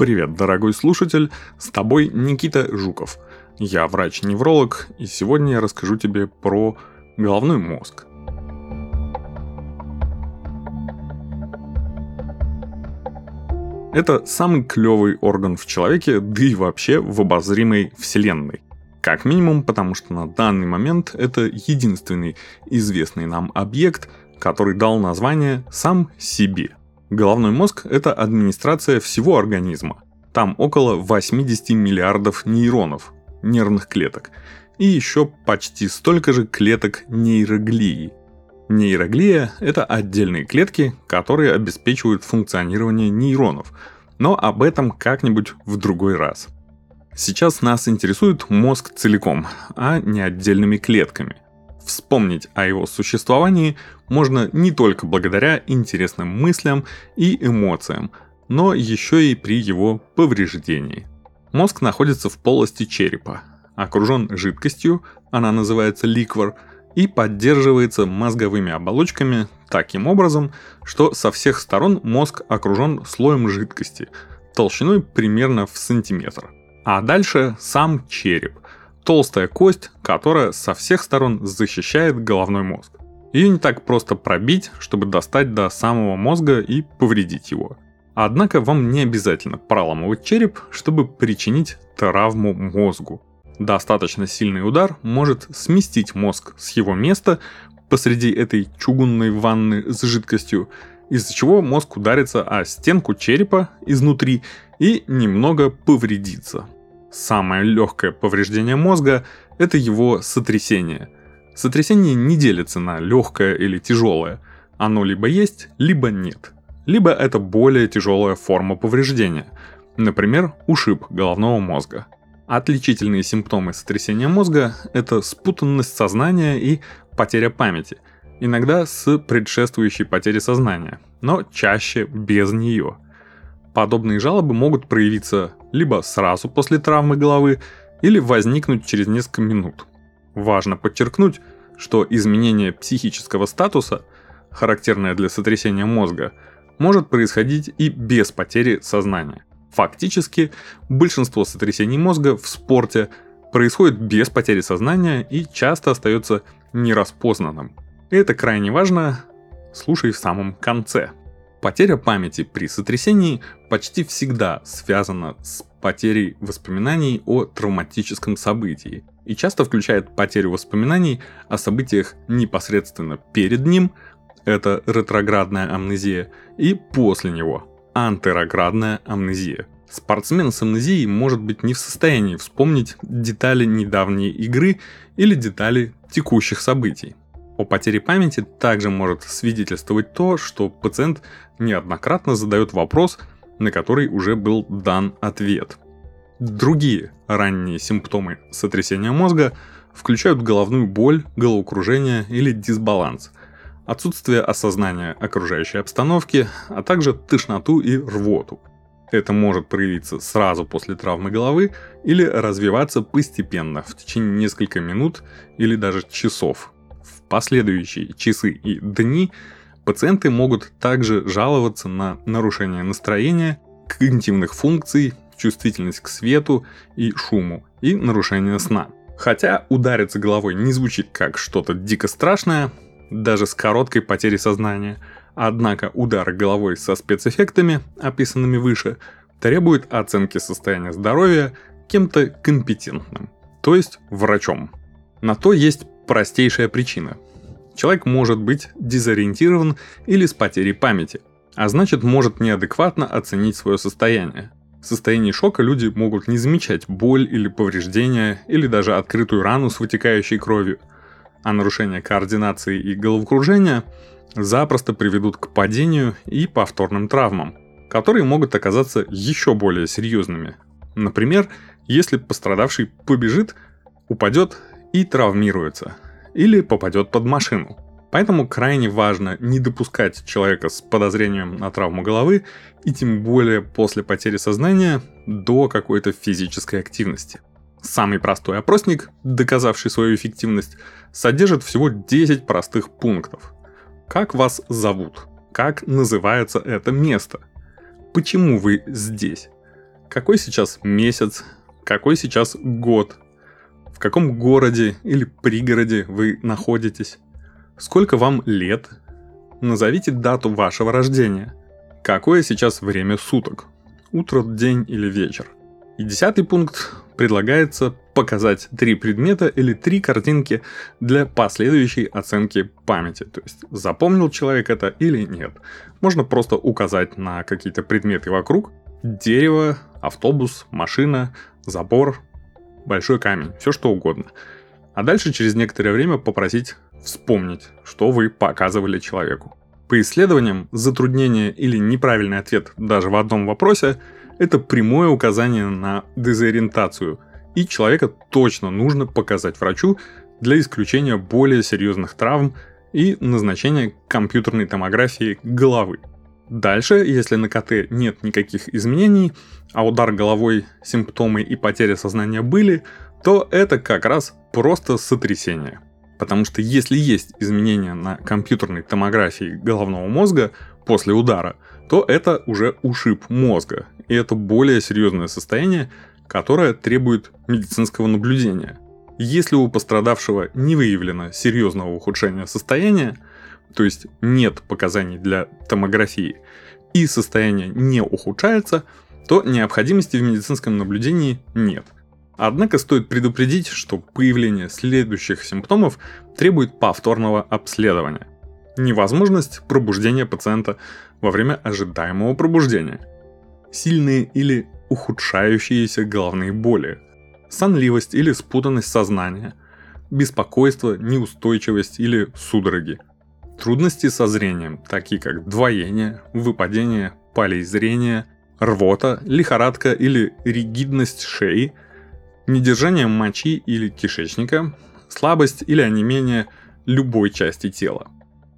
Привет, дорогой слушатель, с тобой Никита Жуков. Я врач-невролог, и сегодня я расскажу тебе про головной мозг. Это самый клевый орган в человеке, да и вообще в обозримой вселенной. Как минимум, потому что на данный момент это единственный известный нам объект, который дал название сам себе. Головной мозг – это администрация всего организма. Там около 80 миллиардов нейронов, нервных клеток, и еще почти столько же клеток нейроглии. Нейроглия – это отдельные клетки, которые обеспечивают функционирование нейронов, но об этом как-нибудь в другой раз – Сейчас нас интересует мозг целиком, а не отдельными клетками. Вспомнить о его существовании можно не только благодаря интересным мыслям и эмоциям, но еще и при его повреждении. Мозг находится в полости черепа, окружен жидкостью, она называется ликвор, и поддерживается мозговыми оболочками таким образом, что со всех сторон мозг окружен слоем жидкости, толщиной примерно в сантиметр – а дальше сам череп. Толстая кость, которая со всех сторон защищает головной мозг. Ее не так просто пробить, чтобы достать до самого мозга и повредить его. Однако вам не обязательно проламывать череп, чтобы причинить травму мозгу. Достаточно сильный удар может сместить мозг с его места посреди этой чугунной ванны с жидкостью, из-за чего мозг ударится о стенку черепа изнутри и немного повредится. Самое легкое повреждение мозга – это его сотрясение. Сотрясение не делится на легкое или тяжелое. Оно либо есть, либо нет. Либо это более тяжелая форма повреждения, например, ушиб головного мозга. Отличительные симптомы сотрясения мозга – это спутанность сознания и потеря памяти, иногда с предшествующей потерей сознания, но чаще без нее – Подобные жалобы могут проявиться либо сразу после травмы головы, или возникнуть через несколько минут. Важно подчеркнуть, что изменение психического статуса, характерное для сотрясения мозга, может происходить и без потери сознания. Фактически, большинство сотрясений мозга в спорте происходит без потери сознания и часто остается нераспознанным. Это крайне важно, слушай в самом конце – Потеря памяти при сотрясении почти всегда связана с потерей воспоминаний о травматическом событии и часто включает потерю воспоминаний о событиях непосредственно перед ним, это ретроградная амнезия, и после него, антероградная амнезия. Спортсмен с амнезией может быть не в состоянии вспомнить детали недавней игры или детали текущих событий. О потере памяти также может свидетельствовать то, что пациент неоднократно задает вопрос, на который уже был дан ответ. Другие ранние симптомы сотрясения мозга включают головную боль, головокружение или дисбаланс, отсутствие осознания окружающей обстановки, а также тошноту и рвоту. Это может проявиться сразу после травмы головы или развиваться постепенно в течение нескольких минут или даже часов, последующие часы и дни пациенты могут также жаловаться на нарушение настроения, когнитивных функций, чувствительность к свету и шуму и нарушение сна. Хотя удариться головой не звучит как что-то дико страшное, даже с короткой потерей сознания, однако удар головой со спецэффектами, описанными выше, требует оценки состояния здоровья кем-то компетентным, то есть врачом. На то есть простейшая причина. Человек может быть дезориентирован или с потерей памяти, а значит может неадекватно оценить свое состояние. В состоянии шока люди могут не замечать боль или повреждения, или даже открытую рану с вытекающей кровью. А нарушение координации и головокружения запросто приведут к падению и повторным травмам, которые могут оказаться еще более серьезными. Например, если пострадавший побежит, упадет и травмируется, или попадет под машину. Поэтому крайне важно не допускать человека с подозрением на травму головы и тем более после потери сознания до какой-то физической активности. Самый простой опросник, доказавший свою эффективность, содержит всего 10 простых пунктов. Как вас зовут? Как называется это место? Почему вы здесь? какой сейчас месяц, какой сейчас год, в каком городе или пригороде вы находитесь, сколько вам лет, назовите дату вашего рождения, какое сейчас время суток, утро, день или вечер. И десятый пункт предлагается показать три предмета или три картинки для последующей оценки памяти. То есть запомнил человек это или нет. Можно просто указать на какие-то предметы вокруг. Дерево, автобус, машина, забор, большой камень, все что угодно. А дальше через некоторое время попросить вспомнить, что вы показывали человеку. По исследованиям, затруднение или неправильный ответ даже в одном вопросе – это прямое указание на дезориентацию, и человека точно нужно показать врачу для исключения более серьезных травм и назначения компьютерной томографии головы. Дальше, если на КТ нет никаких изменений, а удар головой, симптомы и потеря сознания были, то это как раз просто сотрясение. Потому что если есть изменения на компьютерной томографии головного мозга после удара, то это уже ушиб мозга, и это более серьезное состояние, которое требует медицинского наблюдения. Если у пострадавшего не выявлено серьезного ухудшения состояния, то есть нет показаний для томографии, и состояние не ухудшается, то необходимости в медицинском наблюдении нет. Однако стоит предупредить, что появление следующих симптомов требует повторного обследования. Невозможность пробуждения пациента во время ожидаемого пробуждения. Сильные или ухудшающиеся головные боли, сонливость или спутанность сознания, беспокойство, неустойчивость или судороги – Трудности со зрением, такие как двоение, выпадение полей зрения, рвота, лихорадка или ригидность шеи, недержание мочи или кишечника, слабость или онемение любой части тела.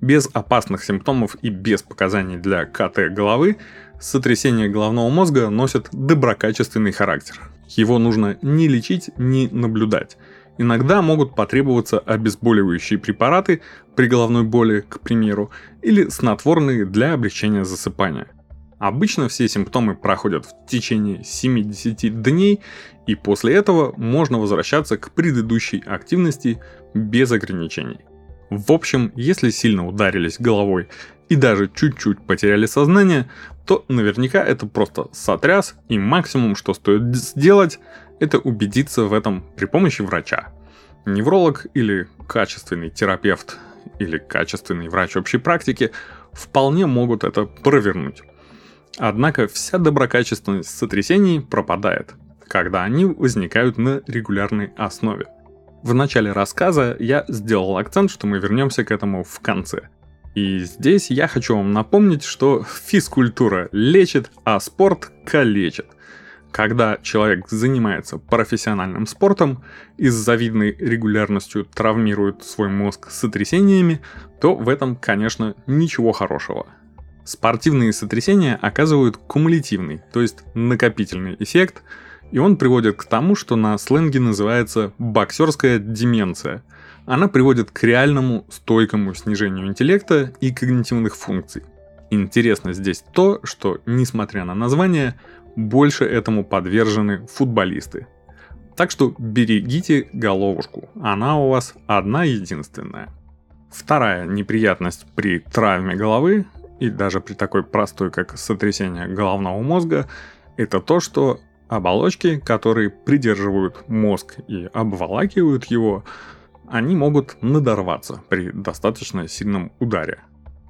Без опасных симптомов и без показаний для КТ головы сотрясение головного мозга носит доброкачественный характер. Его нужно не лечить, не наблюдать – Иногда могут потребоваться обезболивающие препараты при головной боли, к примеру, или снотворные для облегчения засыпания. Обычно все симптомы проходят в течение 70 дней, и после этого можно возвращаться к предыдущей активности без ограничений. В общем, если сильно ударились головой и даже чуть-чуть потеряли сознание, то наверняка это просто сотряс, и максимум, что стоит сделать, это убедиться в этом при помощи врача. Невролог или качественный терапевт или качественный врач общей практики вполне могут это провернуть. Однако вся доброкачественность сотрясений пропадает, когда они возникают на регулярной основе. В начале рассказа я сделал акцент, что мы вернемся к этому в конце. И здесь я хочу вам напомнить, что физкультура лечит, а спорт калечит. Когда человек занимается профессиональным спортом и с завидной регулярностью травмирует свой мозг сотрясениями, то в этом, конечно, ничего хорошего. Спортивные сотрясения оказывают кумулятивный, то есть накопительный эффект, и он приводит к тому, что на сленге называется боксерская деменция. Она приводит к реальному стойкому снижению интеллекта и когнитивных функций. Интересно здесь то, что, несмотря на название, больше этому подвержены футболисты. Так что берегите головушку, она у вас одна единственная. Вторая неприятность при травме головы, и даже при такой простой, как сотрясение головного мозга, это то, что оболочки, которые придерживают мозг и обволакивают его, они могут надорваться при достаточно сильном ударе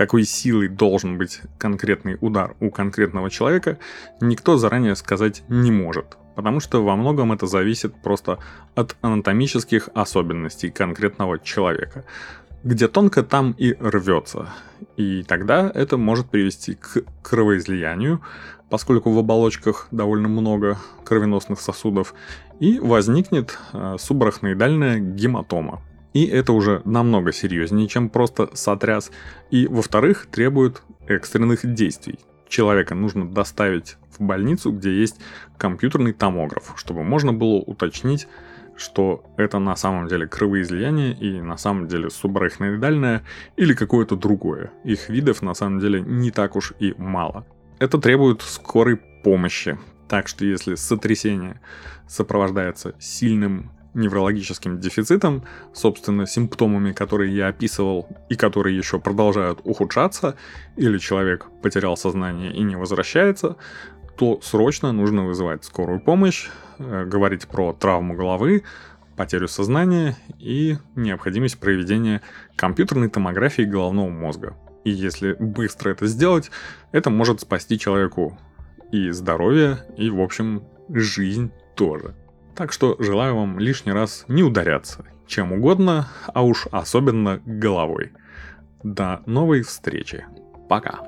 какой силой должен быть конкретный удар у конкретного человека, никто заранее сказать не может. Потому что во многом это зависит просто от анатомических особенностей конкретного человека. Где тонко, там и рвется. И тогда это может привести к кровоизлиянию, поскольку в оболочках довольно много кровеносных сосудов, и возникнет э, субарахноидальная гематома. И это уже намного серьезнее, чем просто сотряс. И, во-вторых, требует экстренных действий. Человека нужно доставить в больницу, где есть компьютерный томограф, чтобы можно было уточнить, что это на самом деле кровоизлияние и на самом деле субарахноидальное или какое-то другое. Их видов на самом деле не так уж и мало. Это требует скорой помощи, Так что если сотрясение сопровождается сильным неврологическим дефицитом, собственно, симптомами, которые я описывал и которые еще продолжают ухудшаться, или человек потерял сознание и не возвращается, то срочно нужно вызывать скорую помощь, э, говорить про травму головы, потерю сознания и необходимость проведения компьютерной томографии головного мозга. И если быстро это сделать, это может спасти человеку и здоровье, и, в общем, жизнь тоже. Так что желаю вам лишний раз не ударяться чем угодно, а уж особенно головой. До новой встречи. Пока.